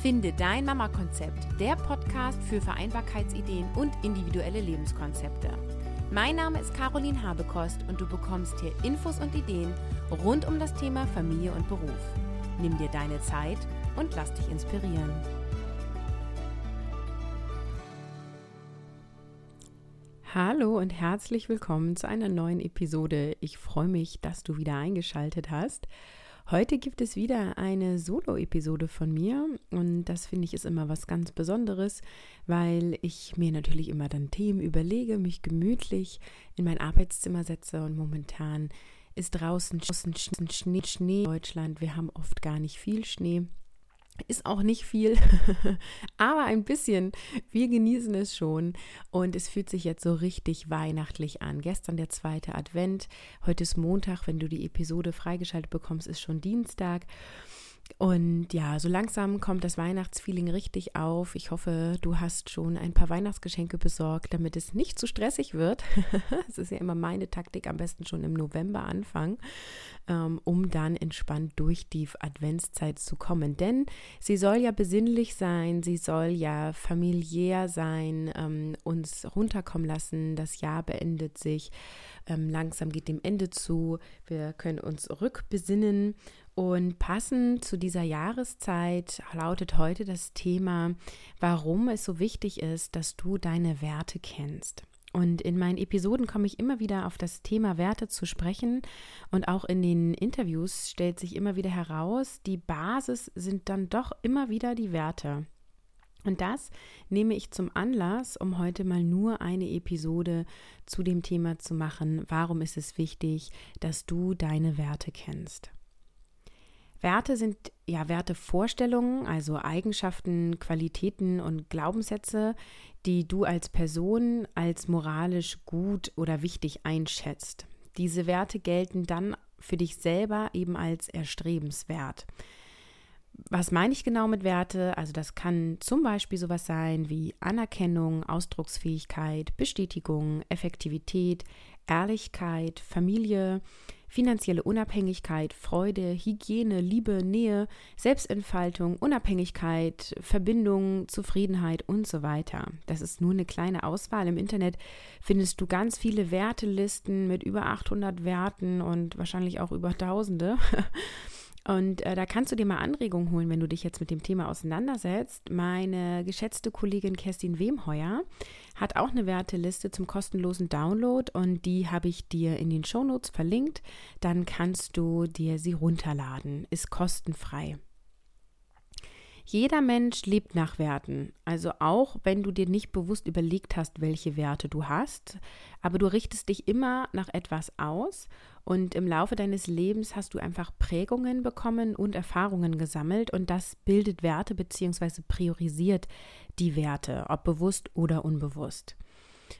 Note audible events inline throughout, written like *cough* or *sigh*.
Finde dein Mama-Konzept, der Podcast für Vereinbarkeitsideen und individuelle Lebenskonzepte. Mein Name ist Caroline Habekost und du bekommst hier Infos und Ideen rund um das Thema Familie und Beruf. Nimm dir deine Zeit und lass dich inspirieren. Hallo und herzlich willkommen zu einer neuen Episode. Ich freue mich, dass du wieder eingeschaltet hast. Heute gibt es wieder eine Solo-Episode von mir und das finde ich ist immer was ganz Besonderes, weil ich mir natürlich immer dann Themen überlege, mich gemütlich in mein Arbeitszimmer setze und momentan ist draußen Schnee, Schnee in Deutschland. Wir haben oft gar nicht viel Schnee. Ist auch nicht viel, *laughs* aber ein bisschen. Wir genießen es schon und es fühlt sich jetzt so richtig weihnachtlich an. Gestern der zweite Advent, heute ist Montag, wenn du die Episode freigeschaltet bekommst, ist schon Dienstag. Und ja, so langsam kommt das Weihnachtsfeeling richtig auf. Ich hoffe, du hast schon ein paar Weihnachtsgeschenke besorgt, damit es nicht zu stressig wird. *laughs* Es ist ja immer meine Taktik, am besten schon im November anfangen, ähm, um dann entspannt durch die Adventszeit zu kommen. Denn sie soll ja besinnlich sein, sie soll ja familiär sein, ähm, uns runterkommen lassen. Das Jahr beendet sich, ähm, langsam geht dem Ende zu. Wir können uns rückbesinnen und passend zu dieser Jahreszeit lautet heute das Thema, warum es so wichtig ist, dass du deine Werte kennst. Und in meinen Episoden komme ich immer wieder auf das Thema Werte zu sprechen und auch in den Interviews stellt sich immer wieder heraus, die Basis sind dann doch immer wieder die Werte. Und das nehme ich zum Anlass, um heute mal nur eine Episode zu dem Thema zu machen, warum ist es wichtig, dass du deine Werte kennst. Werte sind ja Wertevorstellungen, also Eigenschaften, Qualitäten und Glaubenssätze, die du als Person als moralisch gut oder wichtig einschätzt. Diese Werte gelten dann für dich selber eben als erstrebenswert. Was meine ich genau mit Werte? Also das kann zum Beispiel sowas sein wie Anerkennung, Ausdrucksfähigkeit, Bestätigung, Effektivität, Ehrlichkeit, Familie, finanzielle Unabhängigkeit, Freude, Hygiene, Liebe, Nähe, Selbstentfaltung, Unabhängigkeit, Verbindung, Zufriedenheit und so weiter. Das ist nur eine kleine Auswahl. Im Internet findest du ganz viele Wertelisten mit über 800 Werten und wahrscheinlich auch über Tausende. *laughs* Und äh, da kannst du dir mal Anregungen holen, wenn du dich jetzt mit dem Thema auseinandersetzt. Meine geschätzte Kollegin Kerstin Wemheuer hat auch eine Werteliste zum kostenlosen Download und die habe ich dir in den Shownotes verlinkt. Dann kannst du dir sie runterladen. Ist kostenfrei. Jeder Mensch lebt nach Werten. Also auch wenn du dir nicht bewusst überlegt hast, welche Werte du hast, aber du richtest dich immer nach etwas aus und im Laufe deines Lebens hast du einfach Prägungen bekommen und Erfahrungen gesammelt und das bildet Werte bzw. priorisiert die Werte, ob bewusst oder unbewusst.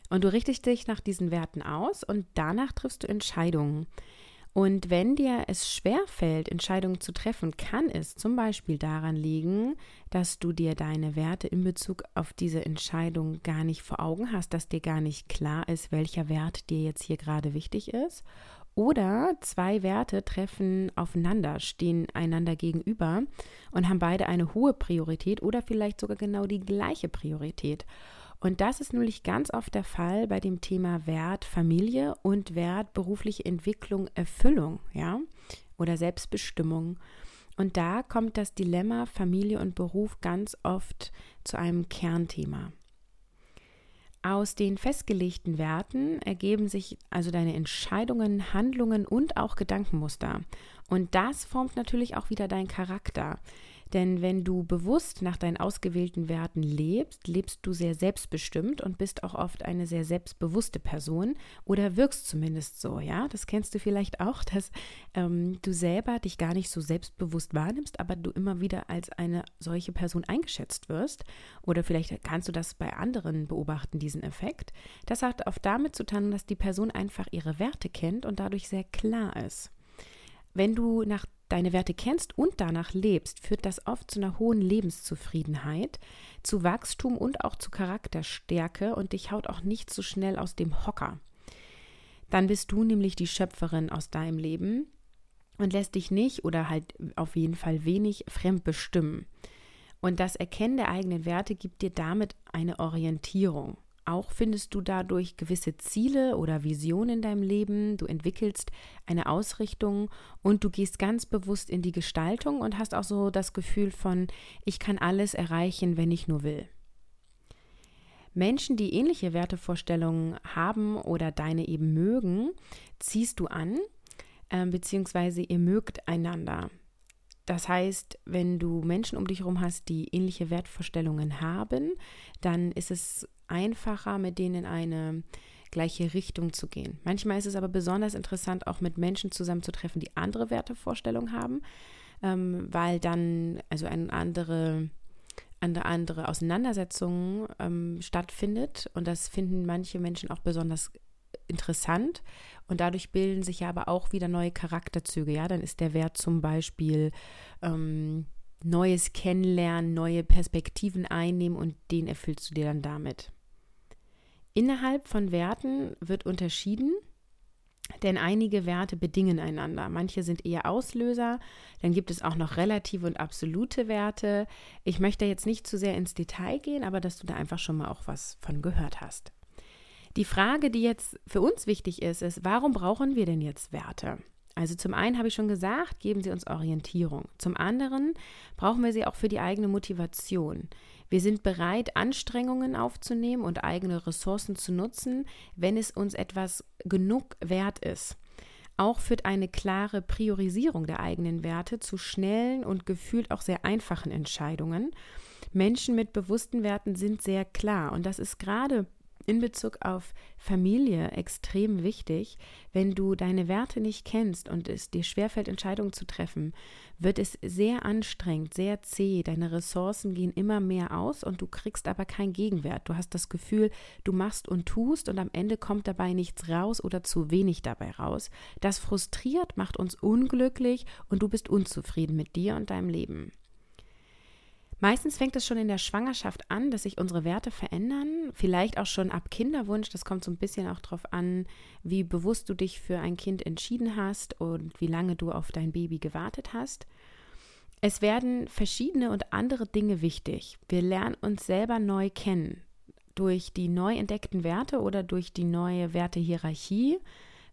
Und du richtest dich nach diesen Werten aus und danach triffst du Entscheidungen. Und wenn dir es schwer fällt, Entscheidungen zu treffen, kann es zum Beispiel daran liegen, dass du dir deine Werte in Bezug auf diese Entscheidung gar nicht vor Augen hast, dass dir gar nicht klar ist, welcher Wert dir jetzt hier gerade wichtig ist. Oder zwei Werte treffen aufeinander, stehen einander gegenüber und haben beide eine hohe Priorität oder vielleicht sogar genau die gleiche Priorität. Und das ist nämlich ganz oft der Fall bei dem Thema Wert Familie und Wert berufliche Entwicklung, Erfüllung, ja, oder Selbstbestimmung. Und da kommt das Dilemma Familie und Beruf ganz oft zu einem Kernthema. Aus den festgelegten Werten ergeben sich also deine Entscheidungen, Handlungen und auch Gedankenmuster. Und das formt natürlich auch wieder deinen Charakter. Denn wenn du bewusst nach deinen ausgewählten Werten lebst, lebst du sehr selbstbestimmt und bist auch oft eine sehr selbstbewusste Person oder wirkst zumindest so, ja. Das kennst du vielleicht auch, dass ähm, du selber dich gar nicht so selbstbewusst wahrnimmst, aber du immer wieder als eine solche Person eingeschätzt wirst. Oder vielleicht kannst du das bei anderen beobachten, diesen Effekt. Das hat oft damit zu tun, dass die Person einfach ihre Werte kennt und dadurch sehr klar ist. Wenn du nach deine Werte kennst und danach lebst, führt das oft zu einer hohen Lebenszufriedenheit, zu Wachstum und auch zu Charakterstärke und dich haut auch nicht so schnell aus dem Hocker. Dann bist du nämlich die Schöpferin aus deinem Leben und lässt dich nicht oder halt auf jeden Fall wenig fremd bestimmen. Und das Erkennen der eigenen Werte gibt dir damit eine Orientierung. Auch findest du dadurch gewisse Ziele oder Visionen in deinem Leben. Du entwickelst eine Ausrichtung und du gehst ganz bewusst in die Gestaltung und hast auch so das Gefühl von, ich kann alles erreichen, wenn ich nur will. Menschen, die ähnliche Wertevorstellungen haben oder deine eben mögen, ziehst du an, äh, beziehungsweise ihr mögt einander. Das heißt, wenn du Menschen um dich herum hast, die ähnliche Wertvorstellungen haben, dann ist es einfacher, mit denen in eine gleiche Richtung zu gehen. Manchmal ist es aber besonders interessant, auch mit Menschen zusammenzutreffen, die andere Wertevorstellungen haben, ähm, weil dann also eine andere eine andere Auseinandersetzung ähm, stattfindet und das finden manche Menschen auch besonders interessant und dadurch bilden sich ja aber auch wieder neue Charakterzüge. Ja, dann ist der Wert zum Beispiel ähm, neues Kennenlernen, neue Perspektiven einnehmen und den erfüllst du dir dann damit. Innerhalb von Werten wird unterschieden, denn einige Werte bedingen einander. Manche sind eher Auslöser, dann gibt es auch noch relative und absolute Werte. Ich möchte jetzt nicht zu sehr ins Detail gehen, aber dass du da einfach schon mal auch was von gehört hast. Die Frage, die jetzt für uns wichtig ist, ist, warum brauchen wir denn jetzt Werte? Also zum einen habe ich schon gesagt, geben sie uns Orientierung. Zum anderen brauchen wir sie auch für die eigene Motivation. Wir sind bereit, Anstrengungen aufzunehmen und eigene Ressourcen zu nutzen, wenn es uns etwas genug wert ist. Auch führt eine klare Priorisierung der eigenen Werte zu schnellen und gefühlt auch sehr einfachen Entscheidungen. Menschen mit bewussten Werten sind sehr klar und das ist gerade in Bezug auf Familie extrem wichtig. Wenn du deine Werte nicht kennst und es dir schwerfällt, Entscheidungen zu treffen, wird es sehr anstrengend, sehr zäh. Deine Ressourcen gehen immer mehr aus und du kriegst aber keinen Gegenwert. Du hast das Gefühl, du machst und tust und am Ende kommt dabei nichts raus oder zu wenig dabei raus. Das frustriert, macht uns unglücklich und du bist unzufrieden mit dir und deinem Leben. Meistens fängt es schon in der Schwangerschaft an, dass sich unsere Werte verändern. Vielleicht auch schon ab Kinderwunsch. Das kommt so ein bisschen auch darauf an, wie bewusst du dich für ein Kind entschieden hast und wie lange du auf dein Baby gewartet hast. Es werden verschiedene und andere Dinge wichtig. Wir lernen uns selber neu kennen. Durch die neu entdeckten Werte oder durch die neue Wertehierarchie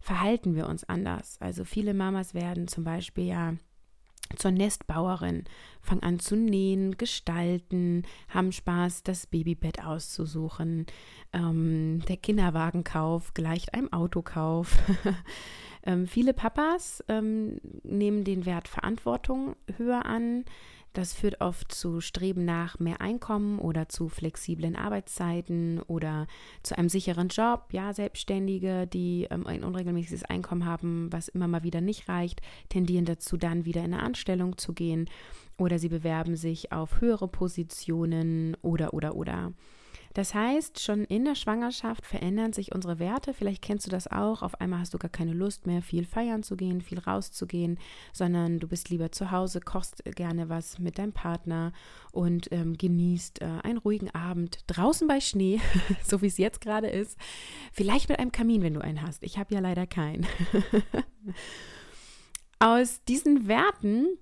verhalten wir uns anders. Also viele Mamas werden zum Beispiel ja zur Nestbauerin, fangen an zu nähen, gestalten, haben Spaß, das Babybett auszusuchen. Ähm, der Kinderwagenkauf gleicht einem Autokauf. *laughs* ähm, viele Papas ähm, nehmen den Wert Verantwortung höher an, das führt oft zu Streben nach mehr Einkommen oder zu flexiblen Arbeitszeiten oder zu einem sicheren Job. Ja, Selbstständige, die ähm, ein unregelmäßiges Einkommen haben, was immer mal wieder nicht reicht, tendieren dazu, dann wieder in eine Anstellung zu gehen oder sie bewerben sich auf höhere Positionen oder oder oder. Das heißt, schon in der Schwangerschaft verändern sich unsere Werte. Vielleicht kennst du das auch. Auf einmal hast du gar keine Lust mehr, viel feiern zu gehen, viel rauszugehen, sondern du bist lieber zu Hause, kochst gerne was mit deinem Partner und ähm, genießt äh, einen ruhigen Abend draußen bei Schnee, *laughs* so wie es jetzt gerade ist. Vielleicht mit einem Kamin, wenn du einen hast. Ich habe ja leider keinen. *laughs* Aus diesen Werten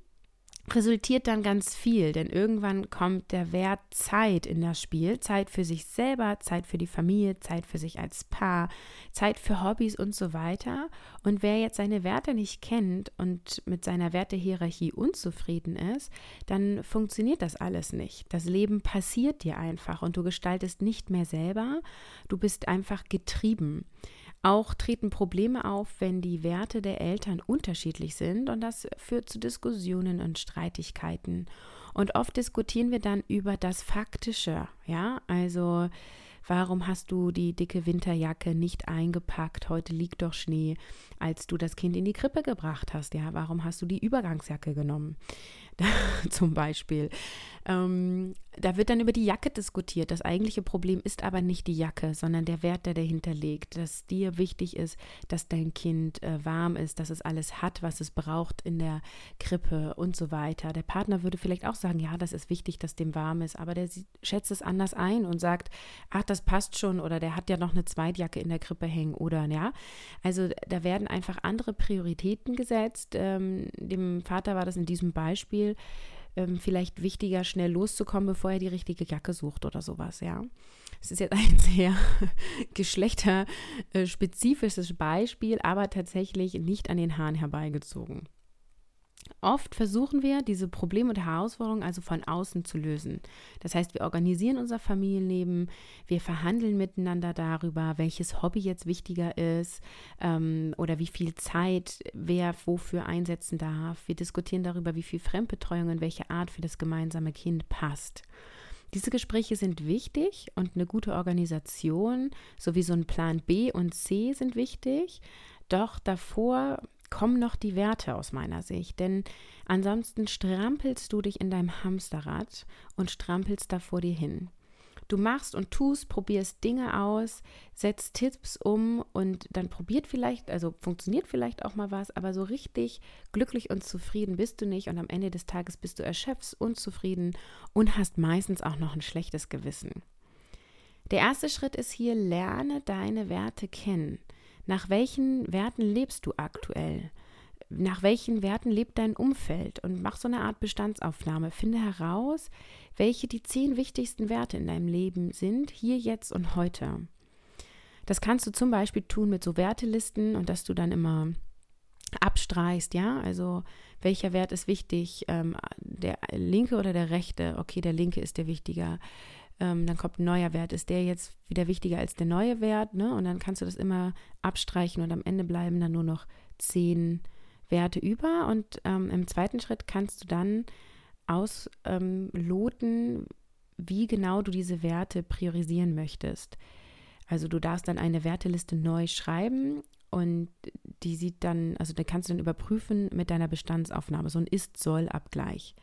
resultiert dann ganz viel, denn irgendwann kommt der Wert Zeit in das Spiel, Zeit für sich selber, Zeit für die Familie, Zeit für sich als Paar, Zeit für Hobbys und so weiter. Und wer jetzt seine Werte nicht kennt und mit seiner Wertehierarchie unzufrieden ist, dann funktioniert das alles nicht. Das Leben passiert dir einfach und du gestaltest nicht mehr selber, du bist einfach getrieben. Auch treten Probleme auf, wenn die Werte der Eltern unterschiedlich sind und das führt zu Diskussionen und Streitigkeiten. Und oft diskutieren wir dann über das Faktische, ja, also Warum hast du die dicke Winterjacke nicht eingepackt? Heute liegt doch Schnee, als du das Kind in die Krippe gebracht hast. Ja, warum hast du die Übergangsjacke genommen? *laughs* zum Beispiel. Ähm, da wird dann über die Jacke diskutiert. Das eigentliche Problem ist aber nicht die Jacke, sondern der Wert, der dahinter liegt. Dass dir wichtig ist, dass dein Kind äh, warm ist, dass es alles hat, was es braucht in der Krippe und so weiter. Der Partner würde vielleicht auch sagen, ja, das ist wichtig, dass dem warm ist, aber der schätzt es anders ein und sagt, ach, das passt schon oder der hat ja noch eine Zweitjacke in der Krippe hängen oder ja. Also da werden einfach andere Prioritäten gesetzt. Ähm, dem Vater war das in diesem Beispiel ähm, vielleicht wichtiger, schnell loszukommen, bevor er die richtige Jacke sucht oder sowas, ja. Es ist jetzt ein *laughs* sehr geschlechterspezifisches Beispiel, aber tatsächlich nicht an den Haaren herbeigezogen. Oft versuchen wir, diese Probleme und Herausforderungen also von außen zu lösen. Das heißt, wir organisieren unser Familienleben, wir verhandeln miteinander darüber, welches Hobby jetzt wichtiger ist ähm, oder wie viel Zeit wer wofür einsetzen darf. Wir diskutieren darüber, wie viel Fremdbetreuung und welche Art für das gemeinsame Kind passt. Diese Gespräche sind wichtig und eine gute Organisation sowie so ein Plan B und C sind wichtig. Doch davor kommen noch die Werte aus meiner Sicht, denn ansonsten strampelst du dich in deinem Hamsterrad und strampelst da vor dir hin. Du machst und tust, probierst Dinge aus, setzt Tipps um und dann probiert vielleicht, also funktioniert vielleicht auch mal was, aber so richtig glücklich und zufrieden bist du nicht und am Ende des Tages bist du erschöpft, unzufrieden und hast meistens auch noch ein schlechtes Gewissen. Der erste Schritt ist hier, lerne deine Werte kennen. Nach welchen Werten lebst du aktuell? Nach welchen Werten lebt dein Umfeld? Und mach so eine Art Bestandsaufnahme. Finde heraus, welche die zehn wichtigsten Werte in deinem Leben sind, hier, jetzt und heute. Das kannst du zum Beispiel tun mit so Wertelisten und dass du dann immer abstreichst, ja, also welcher Wert ist wichtig, ähm, der linke oder der rechte, okay, der linke ist der wichtiger, ähm, dann kommt ein neuer Wert. Ist der jetzt wieder wichtiger als der neue Wert? Ne? Und dann kannst du das immer abstreichen und am Ende bleiben dann nur noch zehn Werte über. Und ähm, im zweiten Schritt kannst du dann ausloten, ähm, wie genau du diese Werte priorisieren möchtest. Also du darfst dann eine Werteliste neu schreiben und die sieht dann, also da kannst du dann überprüfen mit deiner Bestandsaufnahme, so ein Ist-Soll-Abgleich.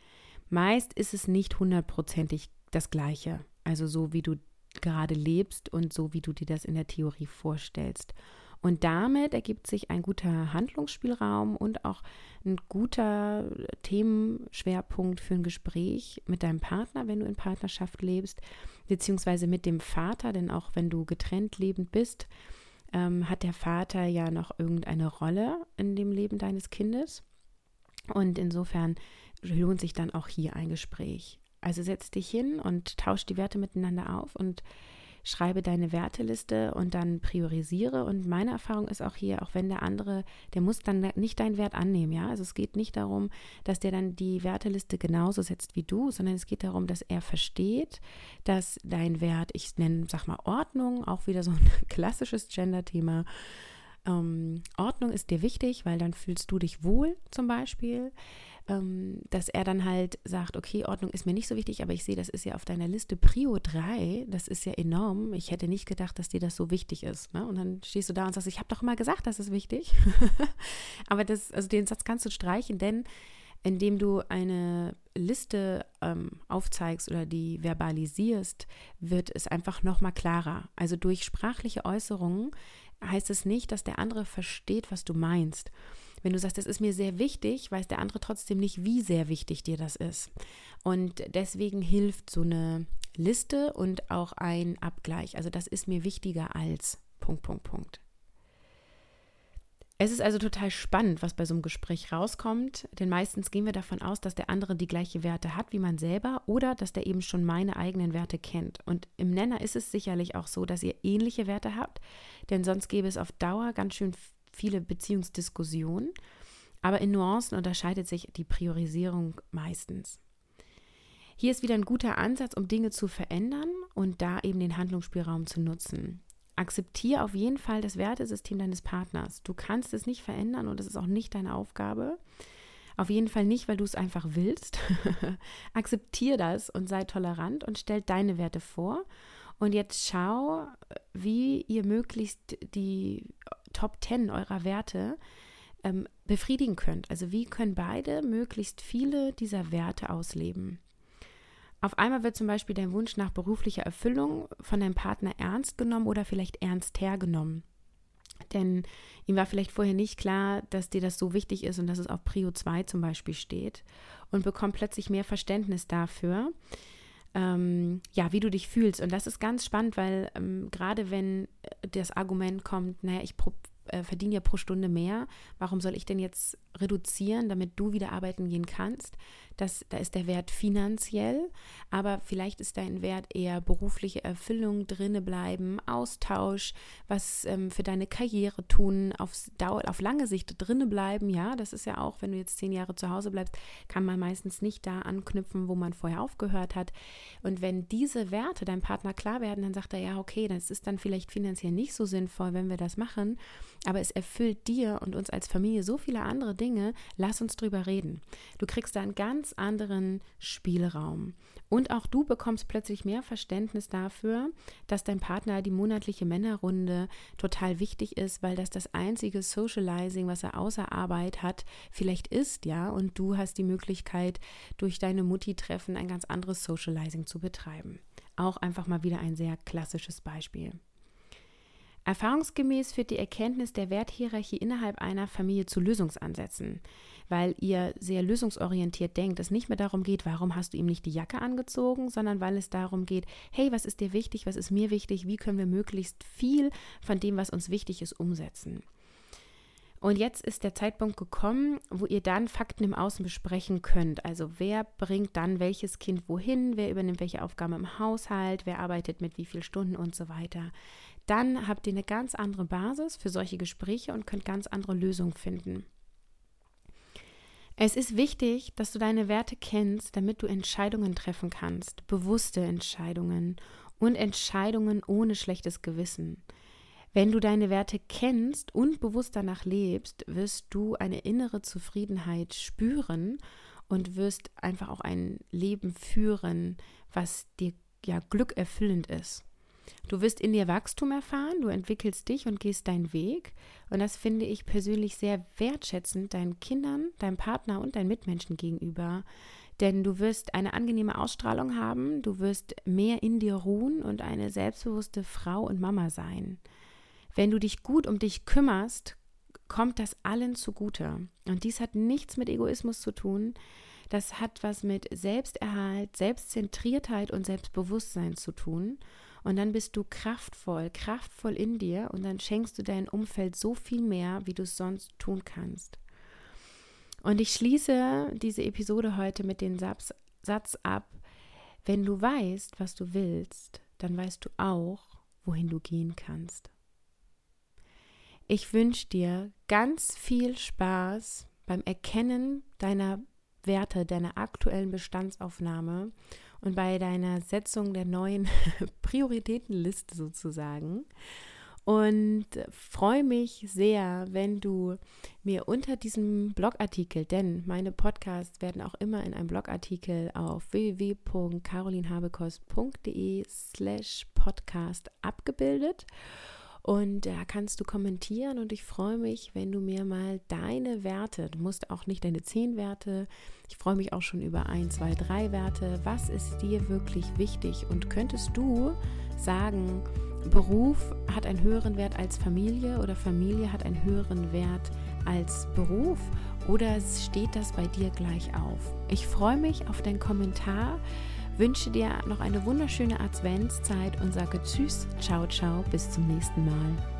Meist ist es nicht hundertprozentig das Gleiche. Also so wie du gerade lebst und so wie du dir das in der Theorie vorstellst. Und damit ergibt sich ein guter Handlungsspielraum und auch ein guter Themenschwerpunkt für ein Gespräch mit deinem Partner, wenn du in Partnerschaft lebst, beziehungsweise mit dem Vater, denn auch wenn du getrennt lebend bist, ähm, hat der Vater ja noch irgendeine Rolle in dem Leben deines Kindes. Und insofern lohnt sich dann auch hier ein Gespräch. Also setz dich hin und tausch die Werte miteinander auf und schreibe deine Werteliste und dann priorisiere. Und meine Erfahrung ist auch hier, auch wenn der andere, der muss dann nicht deinen Wert annehmen, ja. Also es geht nicht darum, dass der dann die Werteliste genauso setzt wie du, sondern es geht darum, dass er versteht, dass dein Wert, ich nenne, sag mal, Ordnung, auch wieder so ein *laughs* klassisches Gender-Thema, ähm, Ordnung ist dir wichtig, weil dann fühlst du dich wohl zum Beispiel ähm, dass er dann halt sagt, okay, Ordnung ist mir nicht so wichtig, aber ich sehe, das ist ja auf deiner Liste Prio 3, das ist ja enorm. Ich hätte nicht gedacht, dass dir das so wichtig ist. Ne? Und dann stehst du da und sagst, ich habe doch immer gesagt, das ist wichtig. *laughs* aber das, also den Satz kannst du streichen, denn indem du eine Liste ähm, aufzeigst oder die verbalisierst, wird es einfach nochmal klarer. Also durch sprachliche Äußerungen heißt es nicht, dass der andere versteht, was du meinst. Wenn du sagst, das ist mir sehr wichtig, weiß der andere trotzdem nicht, wie sehr wichtig dir das ist. Und deswegen hilft so eine Liste und auch ein Abgleich. Also das ist mir wichtiger als Punkt, Punkt, Punkt. Es ist also total spannend, was bei so einem Gespräch rauskommt, denn meistens gehen wir davon aus, dass der andere die gleiche Werte hat wie man selber oder dass der eben schon meine eigenen Werte kennt. Und im Nenner ist es sicherlich auch so, dass ihr ähnliche Werte habt, denn sonst gäbe es auf Dauer ganz schön viele Beziehungsdiskussionen, aber in Nuancen unterscheidet sich die Priorisierung meistens. Hier ist wieder ein guter Ansatz, um Dinge zu verändern und da eben den Handlungsspielraum zu nutzen. Akzeptiere auf jeden Fall das Wertesystem deines Partners. Du kannst es nicht verändern und es ist auch nicht deine Aufgabe. Auf jeden Fall nicht, weil du es einfach willst. *laughs* Akzeptiere das und sei tolerant und stell deine Werte vor. Und jetzt schau, wie ihr möglichst die Top 10 eurer Werte ähm, befriedigen könnt. Also wie können beide möglichst viele dieser Werte ausleben. Auf einmal wird zum Beispiel dein Wunsch nach beruflicher Erfüllung von deinem Partner ernst genommen oder vielleicht ernst hergenommen. Denn ihm war vielleicht vorher nicht klar, dass dir das so wichtig ist und dass es auf Prio 2 zum Beispiel steht und bekommt plötzlich mehr Verständnis dafür, ähm, ja, wie du dich fühlst. Und das ist ganz spannend, weil ähm, gerade wenn das Argument kommt, naja, ich äh, verdiene ja pro Stunde mehr. Warum soll ich denn jetzt reduzieren, damit du wieder arbeiten gehen kannst? Das, da ist der Wert finanziell, aber vielleicht ist dein Wert eher berufliche Erfüllung, drinne bleiben, Austausch, was ähm, für deine Karriere tun, auf, Dauer, auf lange Sicht drinne bleiben. Ja, das ist ja auch, wenn du jetzt zehn Jahre zu Hause bleibst, kann man meistens nicht da anknüpfen, wo man vorher aufgehört hat. Und wenn diese Werte deinem Partner klar werden, dann sagt er, ja, okay, das ist dann vielleicht finanziell nicht so sinnvoll, wenn wir das machen, aber es erfüllt dir und uns als Familie so viele andere Dinge, lass uns drüber reden. Du kriegst da einen ganz anderen Spielraum. Und auch du bekommst plötzlich mehr Verständnis dafür, dass dein Partner die monatliche Männerrunde total wichtig ist, weil das das einzige Socializing, was er außer Arbeit hat, vielleicht ist, ja. Und du hast die Möglichkeit, durch deine Mutti-Treffen ein ganz anderes Socializing zu betreiben. Auch einfach mal wieder ein sehr klassisches Beispiel. Erfahrungsgemäß führt die Erkenntnis der Werthierarchie innerhalb einer Familie zu Lösungsansätzen, weil ihr sehr lösungsorientiert denkt, es nicht mehr darum geht, warum hast du ihm nicht die Jacke angezogen, sondern weil es darum geht, hey, was ist dir wichtig, was ist mir wichtig, wie können wir möglichst viel von dem, was uns wichtig ist, umsetzen. Und jetzt ist der Zeitpunkt gekommen, wo ihr dann Fakten im Außen besprechen könnt. Also wer bringt dann welches Kind wohin, wer übernimmt welche Aufgaben im Haushalt, wer arbeitet mit wie vielen Stunden und so weiter dann habt ihr eine ganz andere Basis für solche Gespräche und könnt ganz andere Lösungen finden. Es ist wichtig, dass du deine Werte kennst, damit du Entscheidungen treffen kannst, bewusste Entscheidungen und Entscheidungen ohne schlechtes Gewissen. Wenn du deine Werte kennst und bewusst danach lebst, wirst du eine innere Zufriedenheit spüren und wirst einfach auch ein Leben führen, was dir ja glückerfüllend ist. Du wirst in dir Wachstum erfahren, du entwickelst dich und gehst deinen Weg. Und das finde ich persönlich sehr wertschätzend deinen Kindern, deinem Partner und deinen Mitmenschen gegenüber. Denn du wirst eine angenehme Ausstrahlung haben, du wirst mehr in dir ruhen und eine selbstbewusste Frau und Mama sein. Wenn du dich gut um dich kümmerst, kommt das allen zugute. Und dies hat nichts mit Egoismus zu tun. Das hat was mit Selbsterhalt, Selbstzentriertheit und Selbstbewusstsein zu tun. Und dann bist du kraftvoll, kraftvoll in dir und dann schenkst du dein Umfeld so viel mehr, wie du es sonst tun kannst. Und ich schließe diese Episode heute mit dem Satz, Satz ab, wenn du weißt, was du willst, dann weißt du auch, wohin du gehen kannst. Ich wünsche dir ganz viel Spaß beim Erkennen deiner Werte, deiner aktuellen Bestandsaufnahme und bei deiner Setzung der neuen *laughs* Prioritätenliste sozusagen. Und freue mich sehr, wenn du mir unter diesem Blogartikel, denn meine Podcasts werden auch immer in einem Blogartikel auf www.carolinhabekost.de slash podcast abgebildet. Und da kannst du kommentieren und ich freue mich, wenn du mir mal deine Werte, du musst auch nicht deine zehn Werte, ich freue mich auch schon über ein, zwei, drei Werte. Was ist dir wirklich wichtig? Und könntest du sagen, Beruf hat einen höheren Wert als Familie oder Familie hat einen höheren Wert als Beruf? Oder steht das bei dir gleich auf? Ich freue mich auf deinen Kommentar wünsche dir noch eine wunderschöne Adventszeit und sage Tschüss, ciao, ciao, bis zum nächsten Mal.